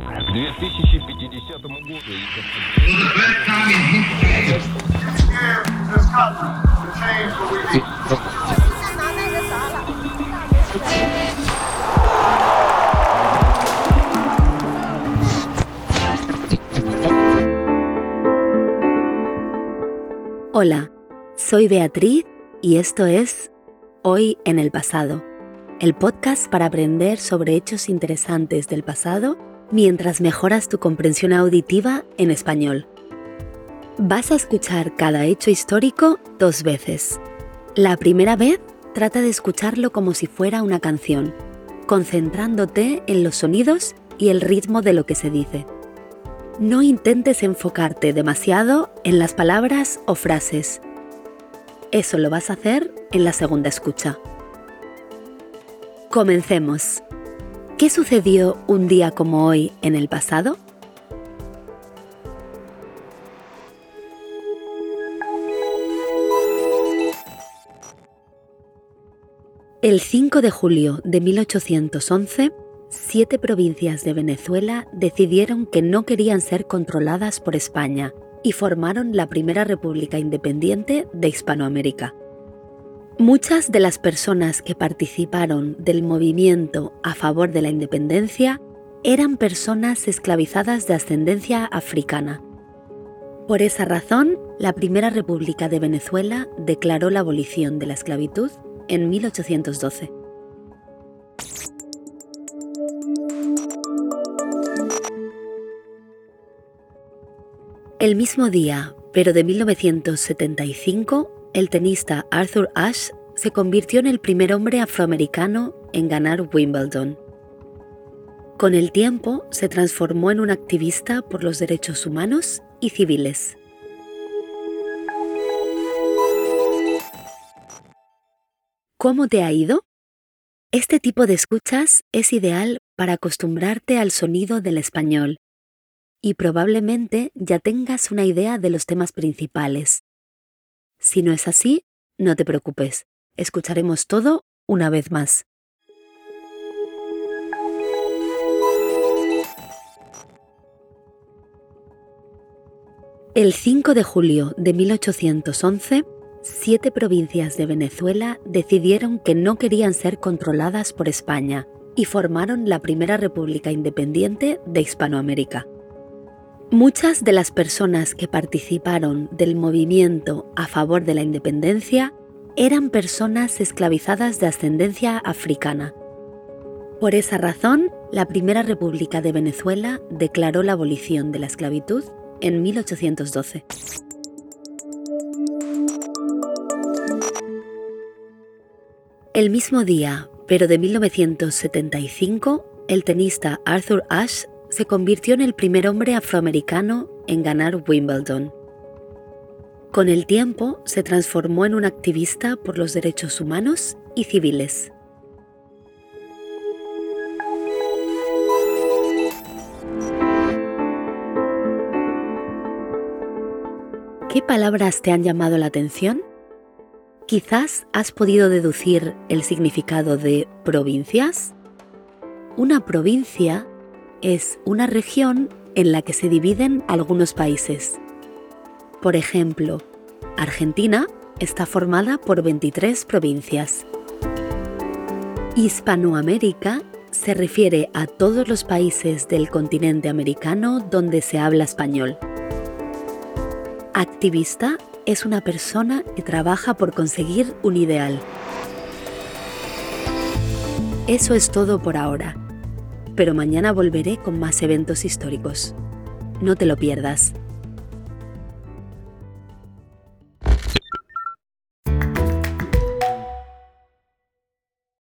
к 2050 году. Hola, soy Beatriz y esto es Hoy en el pasado, el podcast para aprender sobre hechos interesantes del pasado mientras mejoras tu comprensión auditiva en español. Vas a escuchar cada hecho histórico dos veces. La primera vez trata de escucharlo como si fuera una canción, concentrándote en los sonidos y el ritmo de lo que se dice. No intentes enfocarte demasiado en las palabras o frases. Eso lo vas a hacer en la segunda escucha. Comencemos. ¿Qué sucedió un día como hoy en el pasado? El 5 de julio de 1811, siete provincias de Venezuela decidieron que no querían ser controladas por España y formaron la primera república independiente de Hispanoamérica. Muchas de las personas que participaron del movimiento a favor de la independencia eran personas esclavizadas de ascendencia africana. Por esa razón, la Primera República de Venezuela declaró la abolición de la esclavitud en 1812. El mismo día, pero de 1975, el tenista Arthur Ashe se convirtió en el primer hombre afroamericano en ganar Wimbledon. Con el tiempo se transformó en un activista por los derechos humanos y civiles. ¿Cómo te ha ido? Este tipo de escuchas es ideal para acostumbrarte al sonido del español y probablemente ya tengas una idea de los temas principales. Si no es así, no te preocupes, escucharemos todo una vez más. El 5 de julio de 1811, siete provincias de Venezuela decidieron que no querían ser controladas por España y formaron la primera república independiente de Hispanoamérica. Muchas de las personas que participaron del movimiento a favor de la independencia eran personas esclavizadas de ascendencia africana. Por esa razón, la Primera República de Venezuela declaró la abolición de la esclavitud en 1812. El mismo día, pero de 1975, el tenista Arthur Ashe se convirtió en el primer hombre afroamericano en ganar Wimbledon. Con el tiempo se transformó en un activista por los derechos humanos y civiles. ¿Qué palabras te han llamado la atención? Quizás has podido deducir el significado de provincias. Una provincia es una región en la que se dividen algunos países. Por ejemplo, Argentina está formada por 23 provincias. Hispanoamérica se refiere a todos los países del continente americano donde se habla español. Activista es una persona que trabaja por conseguir un ideal. Eso es todo por ahora, pero mañana volveré con más eventos históricos. No te lo pierdas.